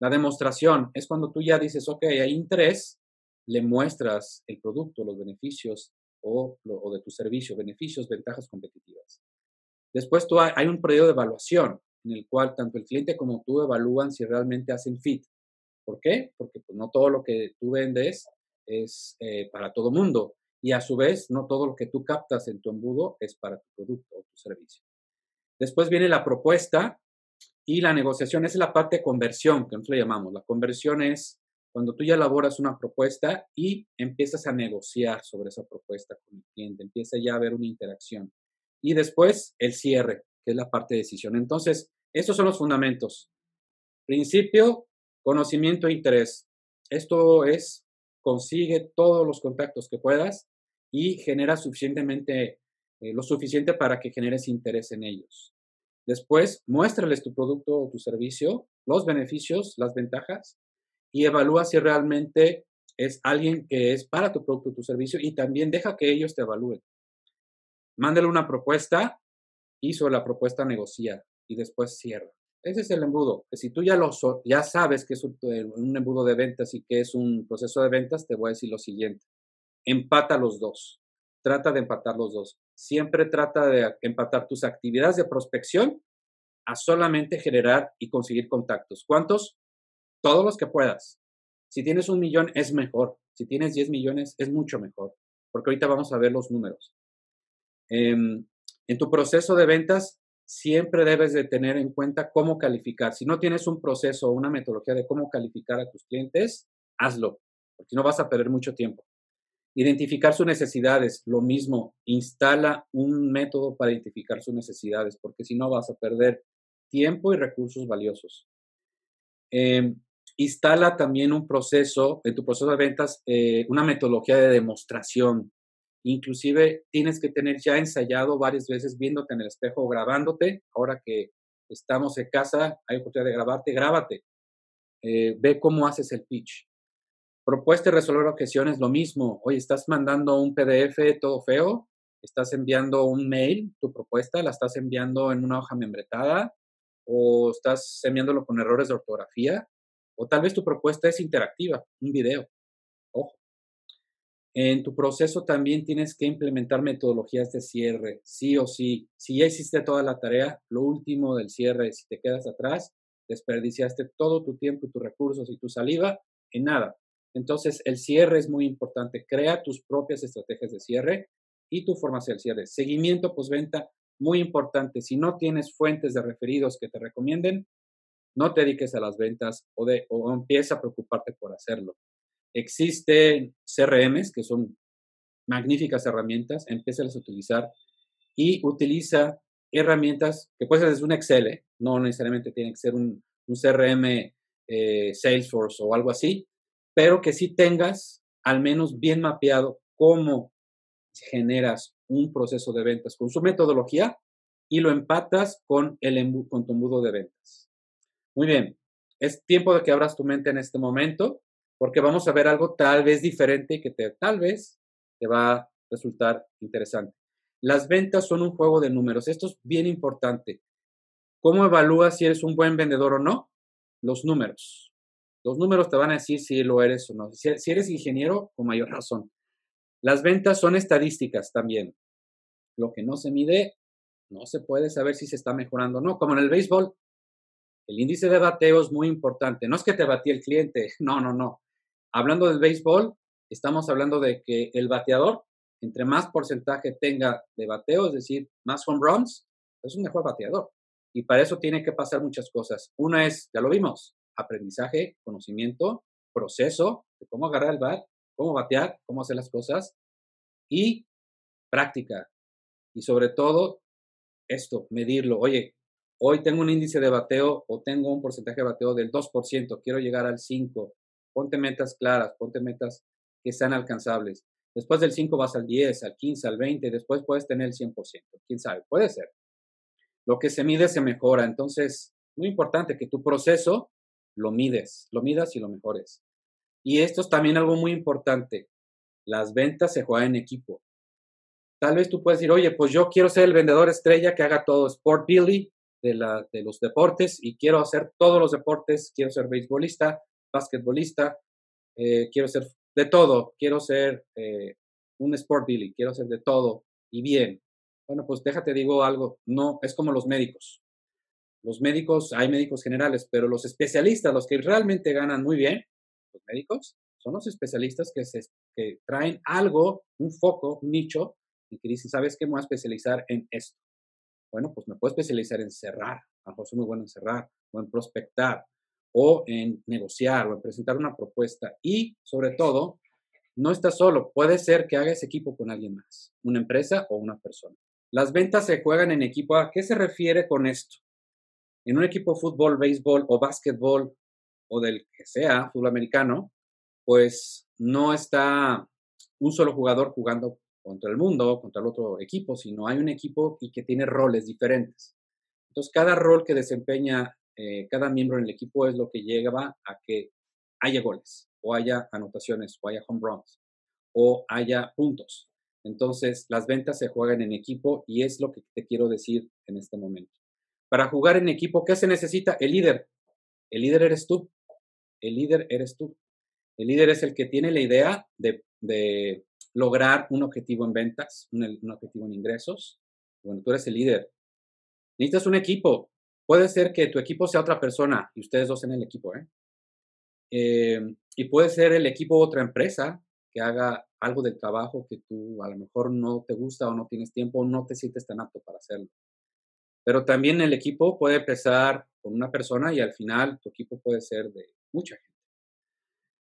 La demostración es cuando tú ya dices, ok, hay interés, le muestras el producto, los beneficios o, de tu servicio, beneficios, ventajas competitivas. Después tú hay, un periodo de evaluación en el cual tanto el cliente como tú evalúan si realmente hacen fit. ¿Por qué? Porque pues, no todo lo que tú vendes es eh, para todo mundo y a su vez no todo lo que tú captas en tu embudo es para tu producto o tu servicio. Después viene la propuesta, y la negociación es la parte de conversión, que nosotros le llamamos. La conversión es cuando tú ya elaboras una propuesta y empiezas a negociar sobre esa propuesta con el cliente, empieza ya a haber una interacción. Y después el cierre, es la parte de decisión. Entonces, estos son los fundamentos. Principio, conocimiento e interés. Esto es, consigue todos los contactos que puedas y genera suficientemente, eh, lo suficiente para que generes interés en ellos. Después, muéstrales tu producto o tu servicio, los beneficios, las ventajas y evalúa si realmente es alguien que es para tu producto o tu servicio y también deja que ellos te evalúen. Mándale una propuesta sobre la propuesta negocia y después cierra. Ese es el embudo. Que si tú ya, lo ya sabes que es un, un embudo de ventas y que es un proceso de ventas, te voy a decir lo siguiente. Empata los dos. Trata de empatar los dos siempre trata de empatar tus actividades de prospección a solamente generar y conseguir contactos. ¿Cuántos? Todos los que puedas. Si tienes un millón es mejor. Si tienes 10 millones es mucho mejor, porque ahorita vamos a ver los números. Em, en tu proceso de ventas siempre debes de tener en cuenta cómo calificar. Si no tienes un proceso o una metodología de cómo calificar a tus clientes, hazlo, porque no vas a perder mucho tiempo. Identificar sus necesidades, lo mismo, instala un método para identificar sus necesidades, porque si no vas a perder tiempo y recursos valiosos. Em, instala también un proceso, en tu proceso de ventas, eh, una metodología de demostración. Inclusive tienes que tener ya ensayado varias veces viéndote en el espejo, grabándote. Ahora que estamos en casa, hay oportunidad de grabarte, grábate. Eh, ve cómo haces el pitch. Propuesta y resolver objeciones, lo mismo. Oye, estás mandando un PDF todo feo, estás enviando un mail, tu propuesta, la estás enviando en una hoja membretada o estás enviándolo con errores de ortografía o tal vez tu propuesta es interactiva, un video. En tu proceso también tienes que implementar metodologías de cierre, sí o sí. Si ya hiciste toda la tarea, lo último del cierre, si te quedas atrás, desperdiciaste todo tu tiempo y tus recursos y tu saliva en nada. Entonces, el cierre es muy importante. Crea tus propias estrategias de cierre y tu formación del cierre. Seguimiento postventa, muy importante. Si no tienes fuentes de referidos que te recomienden, no te dediques a las ventas o, de, o empieza a preocuparte por hacerlo. Existen CRMs que son magníficas herramientas, empieza a utilizar y utiliza herramientas que puede ser desde un Excel, ¿eh? no necesariamente tiene que ser un, un CRM eh, Salesforce o algo así, pero que sí tengas al menos bien mapeado cómo generas un proceso de ventas con su metodología y lo empatas con, el, con tu embudo de ventas. Muy bien, es tiempo de que abras tu mente en este momento porque vamos a ver algo tal vez diferente y que tal vez te va a resultar interesante. Las ventas son un juego de números. Esto es bien importante. ¿Cómo evalúas si eres un buen vendedor o no? Los números. Los números te van a decir si lo eres o no. Si, eres ingeniero, con mayor razón. Las ventas son estadísticas también. Lo que no se mide, no se puede saber si se está mejorando o no. Como en el béisbol, el índice de bateo es muy importante. No es que te batí el cliente, no, no, no. Hablando del béisbol, estamos hablando de que el bateador, entre más porcentaje tenga de bateo, es decir, más home runs, es un mejor bateador. Y para eso tiene que pasar muchas cosas. Una es, ya lo vimos, aprendizaje, conocimiento, proceso de cómo agarrar el bat, cómo batear, cómo hacer las cosas y práctica. Y sobre todo, esto, medirlo. Oye, hoy tengo un índice de bateo o tengo un porcentaje de bateo del 2%, quiero llegar al 5%. Ponte metas claras, ponte metas que sean alcanzables. Después del 5 vas al 10, al 15, al 20, después puedes tener el 100%. ¿Quién sabe? Puede ser. Lo que se mide se mejora. Entonces, muy importante que tu proceso lo mides, lo midas y lo mejores. Y esto es también algo muy importante. Las ventas se juegan en equipo. Tal vez tú puedes decir, oye, pues yo quiero ser el vendedor estrella que haga todo Sport Billy de, los deportes y quiero hacer todos los deportes, quiero ser beisbolista, basquetbolista, eh, quiero ser de todo, quiero ser eh, un Sport Billy, quiero ser de todo y bien. Bueno, pues déjate digo algo, no, es como los médicos. Los médicos, hay médicos generales, pero los especialistas, los que realmente ganan muy bien, los médicos, son los especialistas que, se, que traen algo, un foco, un nicho, y que dicen, ¿sabes qué? Me voy a especializar en esto. Bueno, pues me puedo especializar en cerrar, a lo mejor soy muy bueno en cerrar, o en prospectar, o en negociar, o en presentar una propuesta. Y, sobre todo, no estás solo, puede ser que hagas equipo con alguien más, una empresa o una persona. Las ventas se juegan en equipo. ¿A qué se refiere con esto? En un equipo de fútbol, béisbol o básquetbol o del que sea, fútbol americano, pues no está un solo jugador jugando contra el mundo, contra el otro equipo, sino hay un equipo y que tiene roles diferentes. Entonces, cada rol que desempeña eh, cada miembro en el equipo es lo que lleva a que haya goles, o haya anotaciones, o haya home runs, o haya puntos. Entonces, las ventas se juegan en equipo y es lo que te quiero decir en este momento. Para jugar en equipo, ¿qué se necesita? El líder. El líder eres tú. El líder eres tú. El líder es el que tiene la idea de, lograr un objetivo en ventas, un, objetivo en ingresos. Bueno, tú eres el líder. Necesitas un equipo. Puede ser que tu equipo sea otra persona y ustedes dos en el equipo, ¿eh? Eh, y puede ser el equipo otra empresa que haga algo del trabajo que tú a lo mejor no te gusta o no tienes tiempo o no te sientes tan apto para hacerlo. Pero también el equipo puede empezar con una persona y al final tu equipo puede ser de mucha gente.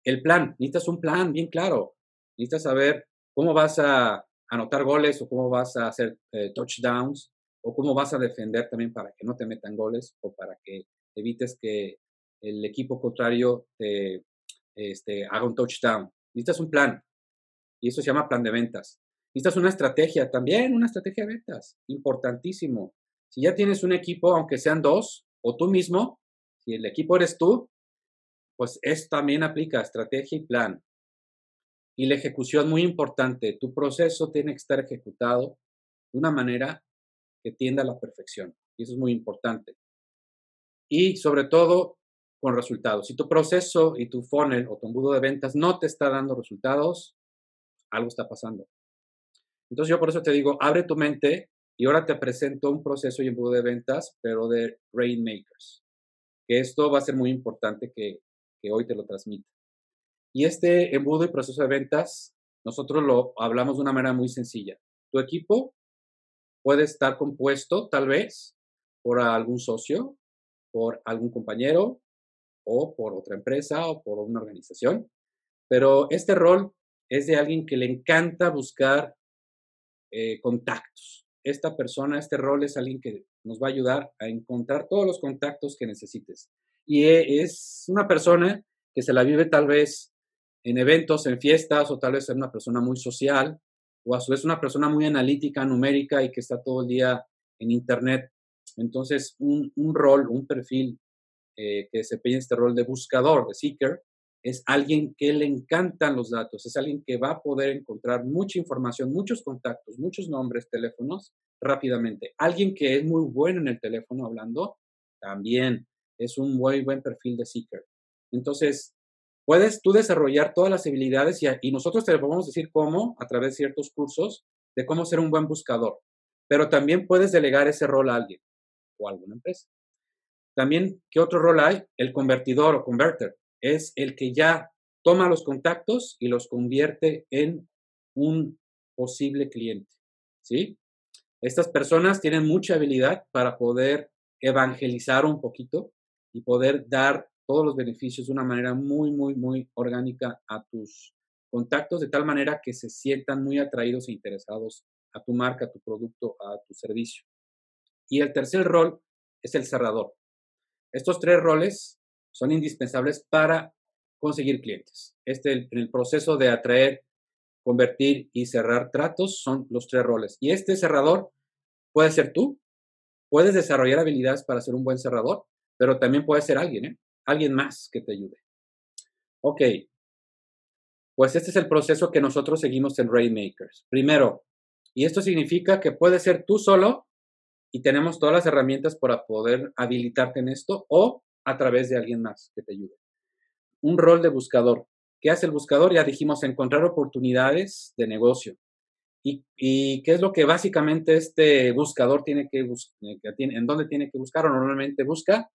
El plan, necesitas un plan bien claro. Necesitas saber cómo vas a anotar goles o cómo vas a hacer eh, touchdowns o cómo vas a defender también para que no te metan goles o para que evites que el equipo contrario te este, haga un touchdown. Necesitas un plan y eso se llama plan de ventas. Necesitas una estrategia también, una estrategia de ventas, importantísimo. Si ya tienes un equipo, aunque sean dos, o tú mismo, si el equipo eres tú, pues esto también aplica estrategia y plan. Y la ejecución, muy importante, tu proceso tiene que estar ejecutado de una manera que tienda a la perfección. Y eso es muy importante. Y sobre todo, con resultados. Si tu proceso y tu funnel o tu embudo de ventas no te está dando resultados, algo está pasando. Entonces yo por eso te digo, abre tu mente y ahora te presento un proceso y embudo de ventas, pero de Rainmakers. Que esto va a ser muy importante que, que hoy te lo transmita. Y este embudo y proceso de ventas, nosotros lo hablamos de una manera muy sencilla. Tu equipo puede estar compuesto tal vez por algún socio, por algún compañero o por otra empresa o por una organización, pero este rol es de alguien que le encanta buscar eh, contactos. Esta persona, este rol es alguien que nos va a ayudar a encontrar todos los contactos que necesites. Y e, es una persona que se la vive tal vez en eventos, en fiestas, o tal vez es una persona muy social, o a su vez una persona muy analítica, numérica y que está todo el día en Internet. Entonces, un, rol, un perfil eh, que desempeña este rol de buscador, de seeker, es alguien que le encantan los datos, es alguien que va a poder encontrar mucha información, muchos contactos, muchos nombres, teléfonos rápidamente. Alguien que es muy bueno en el teléfono hablando, también es un muy buen perfil de seeker. Entonces, puedes tú desarrollar todas las habilidades y, y nosotros te podemos decir cómo, a través de ciertos cursos, de cómo ser un buen buscador. Pero también puedes delegar ese rol a alguien o a alguna empresa. También, ¿qué otro rol hay? El convertidor o converter. Es el que ya toma los contactos y los convierte en un posible cliente. ¿Sí? Estas personas tienen mucha habilidad para poder evangelizar un poquito y poder dar todos los beneficios de una manera muy, muy, muy orgánica a tus contactos, de tal manera que se sientan muy atraídos e interesados a tu marca, a tu producto, a tu servicio. Y el tercer rol es el cerrador. Estos tres roles son indispensables para conseguir clientes. Este, en el proceso de atraer, convertir y cerrar tratos son los tres roles. Y este cerrador puede ser tú, puedes desarrollar habilidades para ser un buen cerrador, pero también puede ser alguien, ¿eh? Alguien más que te ayude. Ok, pues este es el proceso que nosotros seguimos en Rainmakers. Primero, y esto significa que puede ser tú solo y tenemos todas las herramientas para poder habilitarte en esto o a través de alguien más que te ayude. Un rol de buscador. ¿Qué hace el buscador? Ya dijimos, encontrar oportunidades de negocio. ¿Y, qué es lo que básicamente este buscador tiene que buscar? ¿En dónde tiene que buscar o normalmente busca?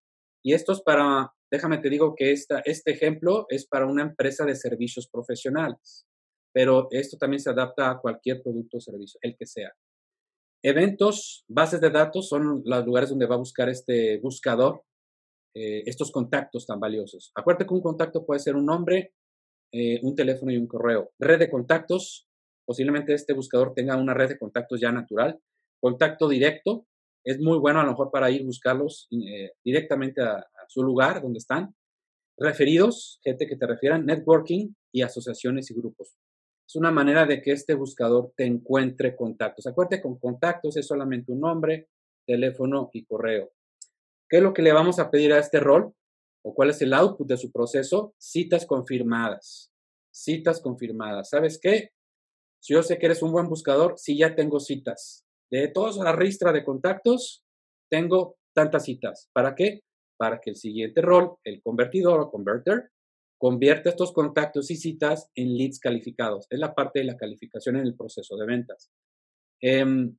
Y esto es para, déjame te digo que esta, este ejemplo es para una empresa de servicios profesionales, pero esto también se adapta a cualquier producto o servicio, el que sea. Eventos, bases de datos son los lugares donde va a buscar este buscador eh, estos contactos tan valiosos. Acuérdate que un contacto puede ser un nombre, eh, un teléfono y un correo. Red de contactos, posiblemente este buscador tenga una red de contactos ya natural. Contacto directo, es muy bueno a lo mejor para ir buscarlos eh, directamente a, a, su lugar donde están. Referidos, gente que te refieran, networking y asociaciones y grupos. Es una manera de que este buscador te encuentre contactos. Acuérdate, con contactos es solamente un nombre, teléfono y correo. ¿Qué es lo que le vamos a pedir a este rol? ¿O cuál es el output de su proceso? Citas confirmadas. Citas confirmadas. ¿Sabes qué? Si yo sé que eres un buen buscador, si ya tengo citas. De toda la ristra de contactos, tengo tantas citas. ¿Para qué? Para que el siguiente rol, el convertidor o converter, Convierte estos contactos y citas en leads calificados. Es la parte de la calificación en el proceso de ventas. Em,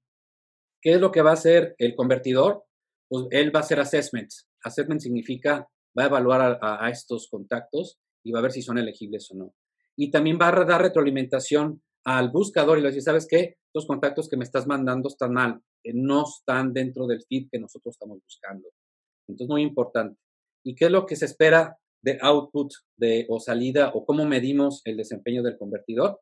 ¿Qué es lo que va a hacer el convertidor? Pues él va a hacer assessments. Assessment significa, va a evaluar a, estos contactos y va a ver si son elegibles o no. Y también va a dar retroalimentación al buscador y le dice, ¿sabes qué? Los contactos que me estás mandando están mal, eh, no están dentro del feed que nosotros estamos buscando. Entonces, muy importante. ¿Y qué es lo que se espera de output de, o salida o cómo medimos el desempeño del convertidor.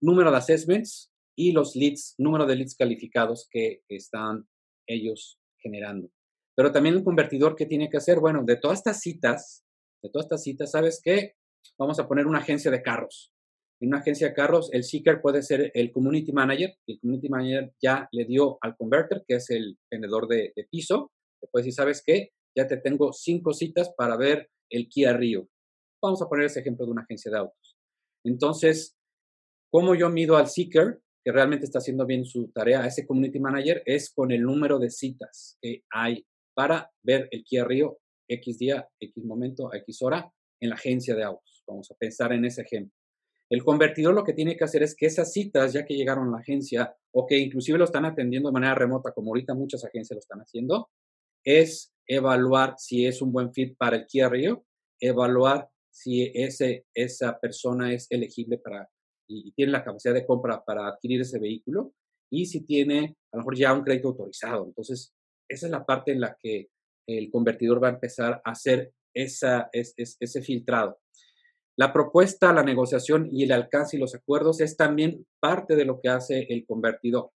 número de assessments y los leads, número de leads calificados que están ellos generando. Pero también un convertidor que tiene que hacer, bueno, de todas estas citas, de todas estas citas, ¿sabes qué? Vamos a poner una agencia de carros. En una agencia de carros, el seeker puede ser el community manager. El community manager ya le dio al converter, que es el vendedor de, piso. Puede decir, ¿sabes qué? Ya te tengo cinco citas para ver el Kia Rio. Vamos a poner ese ejemplo de una agencia de autos. Entonces, ¿cómo yo mido al seeker que realmente está haciendo bien su tarea, ese community manager, es con el número de citas que hay para ver el Kia Rio X día, X momento, X hora en la agencia de autos. Vamos a pensar en ese ejemplo. El convertidor lo que tiene que hacer es que esas citas, ya que llegaron a la agencia o que inclusive lo están atendiendo de manera remota, como ahorita muchas agencias lo están haciendo, es evaluar si es un buen fit para el Kia Rio, evaluar si ese, esa persona es elegible para y, tiene la capacidad de compra para adquirir ese vehículo y si tiene a lo mejor ya un crédito autorizado. Entonces, esa es la parte en la que el convertidor va a empezar a hacer esa, ese filtrado. La propuesta, la negociación y el alcance y los acuerdos es también parte de lo que hace el convertidor.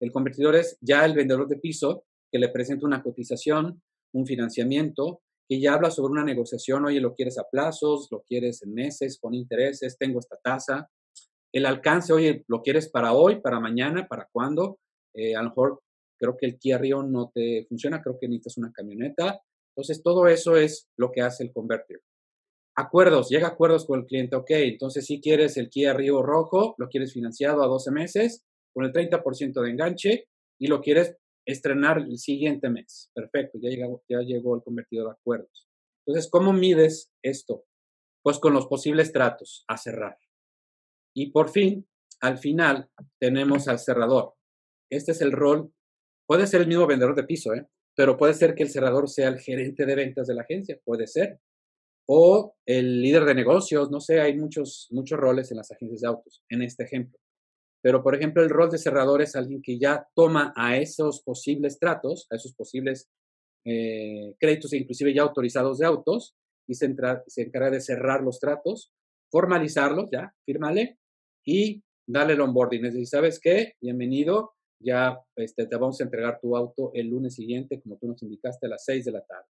El convertidor es ya el vendedor de piso que le presenta una cotización, un financiamiento, que ya habla sobre una negociación, oye, lo quieres a plazos, lo quieres en meses, con intereses, tengo esta tasa. El alcance, oye, lo quieres para hoy, para mañana, para cuándo. Eh, a lo mejor creo que el Kia no te funciona, creo que necesitas una camioneta. Entonces, todo eso es lo que hace el convertir. Acuerdos, llega a acuerdos con el cliente, ok, entonces si quieres el Kia Rio rojo, lo quieres financiado a 12 meses con el 30% de enganche y lo quieres estrenar el siguiente mes. Perfecto, ya llegó, ya llegó el convertidor a acuerdos. Entonces, ¿cómo mides esto? Pues con los posibles tratos a cerrar. Y por fin, al final, tenemos al cerrador. Este es el rol, puede ser el mismo vendedor de piso, ¿eh? pero puede ser que el cerrador sea el gerente de ventas de la agencia, puede ser. O el líder de negocios, no sé, hay muchos, muchos roles en las agencias de autos, en este ejemplo. Pero, por ejemplo, el rol de cerrador es alguien que ya toma a esos posibles tratos, a esos posibles eh, créditos inclusive ya autorizados de autos y se, se encarga de cerrar los tratos, formalizarlos, ya, fírmale, y dale el onboarding. Es decir, ¿sabes qué? Bienvenido, ya este, te vamos a entregar tu auto el lunes siguiente, como tú nos indicaste, a las 6 de la tarde.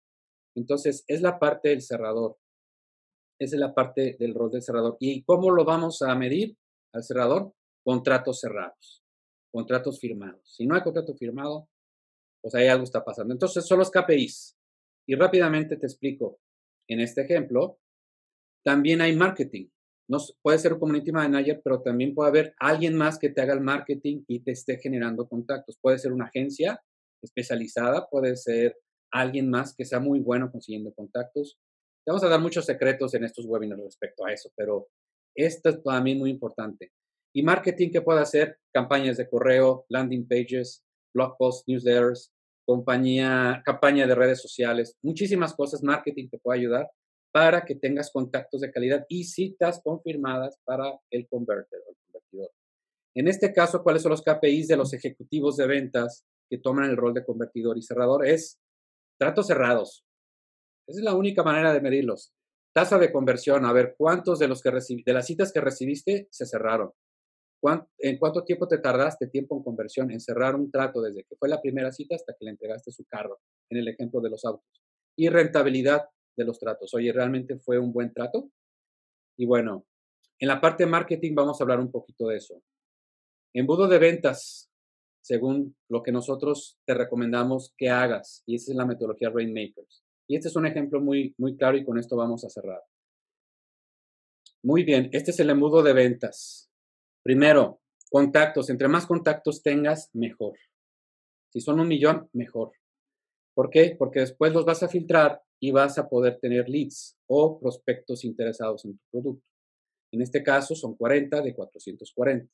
Entonces, es la parte del cerrador. Esa es la parte del rol del cerrador. ¿Y cómo lo vamos a medir al cerrador? Contratos cerrados, contratos firmados. Si no hay contrato firmado, pues ahí algo está pasando. Entonces, son los KPIs. Y rápidamente te explico. En este ejemplo, también hay marketing no, puede ser un community manager, pero también puede haber alguien más que te haga el marketing y te esté generando contactos. Puede ser una agencia especializada, puede ser alguien más que sea muy bueno consiguiendo contactos. Te vamos a dar muchos secretos en estos webinars respecto a eso, pero esto es también muy importante. Y marketing que puede hacer campañas de correo, landing pages, blog posts, newsletters, compañía, campaña de redes sociales, muchísimas cosas, marketing te puede ayudar para que tengas contactos de calidad y citas confirmadas para el converter o el convertidor. En este caso, ¿cuáles son los KPIs de los ejecutivos de ventas que toman el rol de convertidor y cerrador? Es tratos cerrados. Esa es la única manera de medirlos. Tasa de conversión, a ver cuántos de los que de las citas que recibiste se cerraron. ¿En cuánto tiempo te tardaste tiempo en conversión, en cerrar un trato desde que fue la primera cita hasta que le entregaste su carro, en el ejemplo de los autos? Y rentabilidad, de los tratos. Oye, ¿realmente fue un buen trato? Y bueno, en la parte de marketing vamos a hablar un poquito de eso. Embudo de ventas, según lo que nosotros te recomendamos que hagas, y esa es la metodología Rainmakers. Y este es un ejemplo muy, muy claro y con esto vamos a cerrar. Muy bien, este es el embudo de ventas. Primero, contactos. Entre más contactos tengas, mejor. Si son un millón, mejor. ¿Por qué? Porque después los vas a filtrar y vas a poder tener leads o prospectos interesados en tu producto. En este caso son 40 de 440.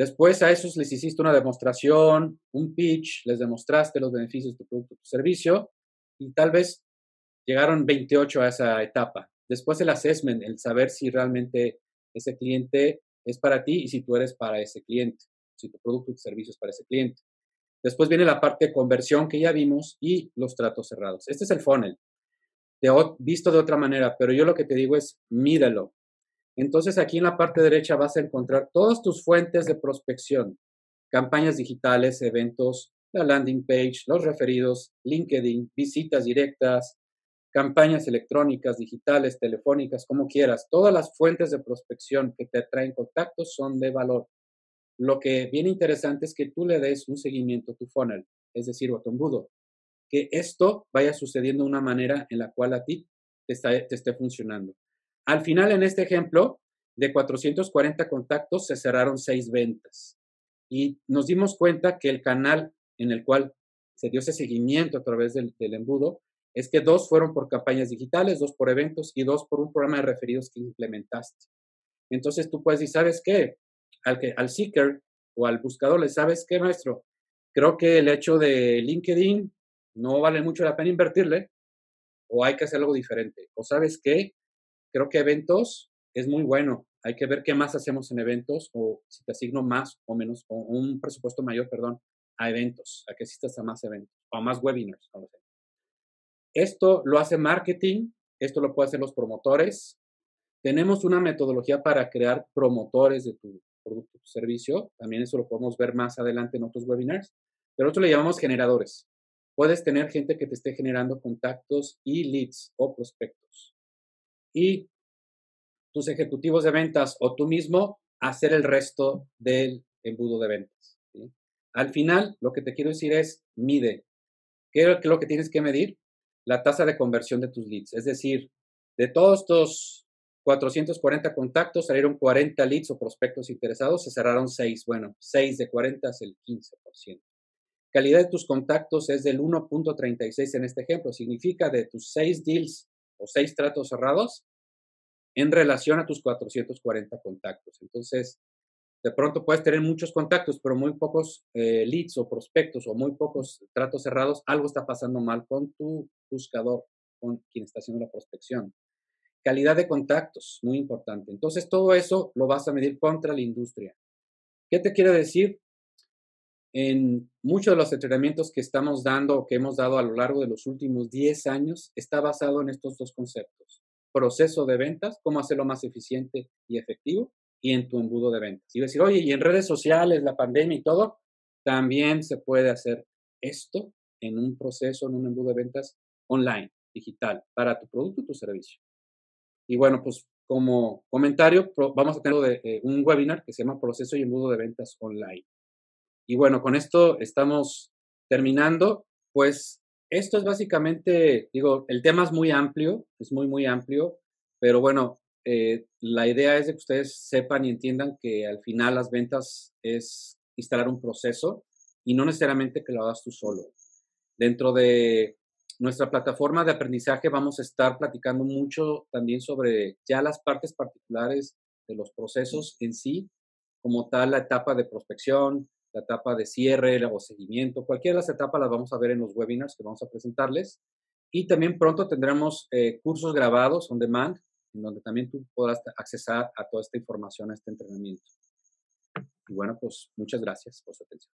Después a esos les hiciste una demostración, un pitch, les demostraste los beneficios de tu producto tu servicio y tal vez llegaron 28 a esa etapa. Después el assessment, el saber si realmente ese cliente es para ti y si tú eres para ese cliente, si tu producto tu servicio es para ese cliente. Después viene la parte de conversión que ya vimos y los tratos cerrados. Este es el funnel. Visto de otra manera, pero yo lo que te digo es mídelo. Entonces aquí en la parte derecha vas a encontrar todas tus fuentes de prospección, campañas digitales, eventos, la landing page, los referidos, LinkedIn, visitas directas, campañas electrónicas, digitales, telefónicas, como quieras. Todas las fuentes de prospección que te traen contactos son de valor. Lo que viene interesante es que tú le des un seguimiento a tu funnel, es decir, a tu embudo. Que esto vaya sucediendo de una manera en la cual a ti te, te esté funcionando. Al final, en este ejemplo, de 440 contactos se cerraron seis ventas. Y nos dimos cuenta que el canal en el cual se dio ese seguimiento a través del, embudo es que dos fueron por campañas digitales, dos por eventos y dos por un programa de referidos que implementaste. Entonces tú puedes decir, ¿sabes qué? Al, que, al seeker o al buscador le sabes qué, maestro. Creo que el hecho de LinkedIn no vale mucho la pena invertirle o hay que hacer algo diferente. O sabes qué, creo que eventos es muy bueno. Hay que ver qué más hacemos en eventos o si te asigno más o menos, o un presupuesto mayor, perdón, a eventos, a que asistas a más eventos o a más webinars. Esto lo hace marketing, esto lo pueden hacer los promotores. Tenemos una metodología para crear promotores de tu producto o servicio. También eso lo podemos ver más adelante en otros webinars. Pero nosotros le llamamos generadores. Puedes tener gente que te esté generando contactos y leads o prospectos y tus ejecutivos de ventas o tú mismo hacer el resto del embudo de ventas. Al final, lo que te quiero decir es, mide. ¿Qué es lo que tienes que medir? La tasa de conversión de tus leads. Es decir, de todos estos 440 contactos salieron 40 leads o prospectos interesados, se cerraron 6. Bueno, 6 de 40 es el 15%. Calidad de tus contactos es del 1.36 en este ejemplo. Significa de tus 6 deals o seis tratos cerrados en relación a tus 440 contactos. Entonces, de pronto puedes tener muchos contactos, pero muy pocos eh, leads o prospectos o muy pocos tratos cerrados. Algo está pasando mal con tu buscador, con quien está haciendo la prospección. Calidad de contactos, muy importante. Entonces, todo eso lo vas a medir contra la industria. ¿Qué te quiere decir? En muchos de los entrenamientos que estamos dando o que hemos dado a lo largo de los últimos 10 años está basado en estos dos conceptos. Proceso de ventas, cómo hacerlo más eficiente y efectivo, y en tu embudo de ventas. Y decir, oye, y en redes sociales, la pandemia y todo, también se puede hacer esto en un proceso, en un embudo de ventas online, digital, para tu producto y tu servicio. Y bueno, pues como comentario, vamos a tener eh, un webinar que se llama Proceso y Embudo de Ventas Online. Y bueno, con esto estamos terminando. Pues esto es básicamente, digo, el tema es muy amplio, es muy, muy amplio, pero bueno, eh, la idea es de que ustedes sepan y entiendan que al final las ventas es instalar un proceso y no necesariamente que lo hagas tú solo. Dentro de nuestra plataforma de aprendizaje vamos a estar platicando mucho también sobre ya las partes particulares de los procesos en sí, como tal la etapa de prospección, la etapa de cierre o seguimiento, cualquiera de las etapas las vamos a ver en los webinars que vamos a presentarles. Y también pronto tendremos eh, cursos grabados on demand, en donde también tú podrás accesar a toda esta información, a este entrenamiento. Y bueno, pues muchas gracias por su atención.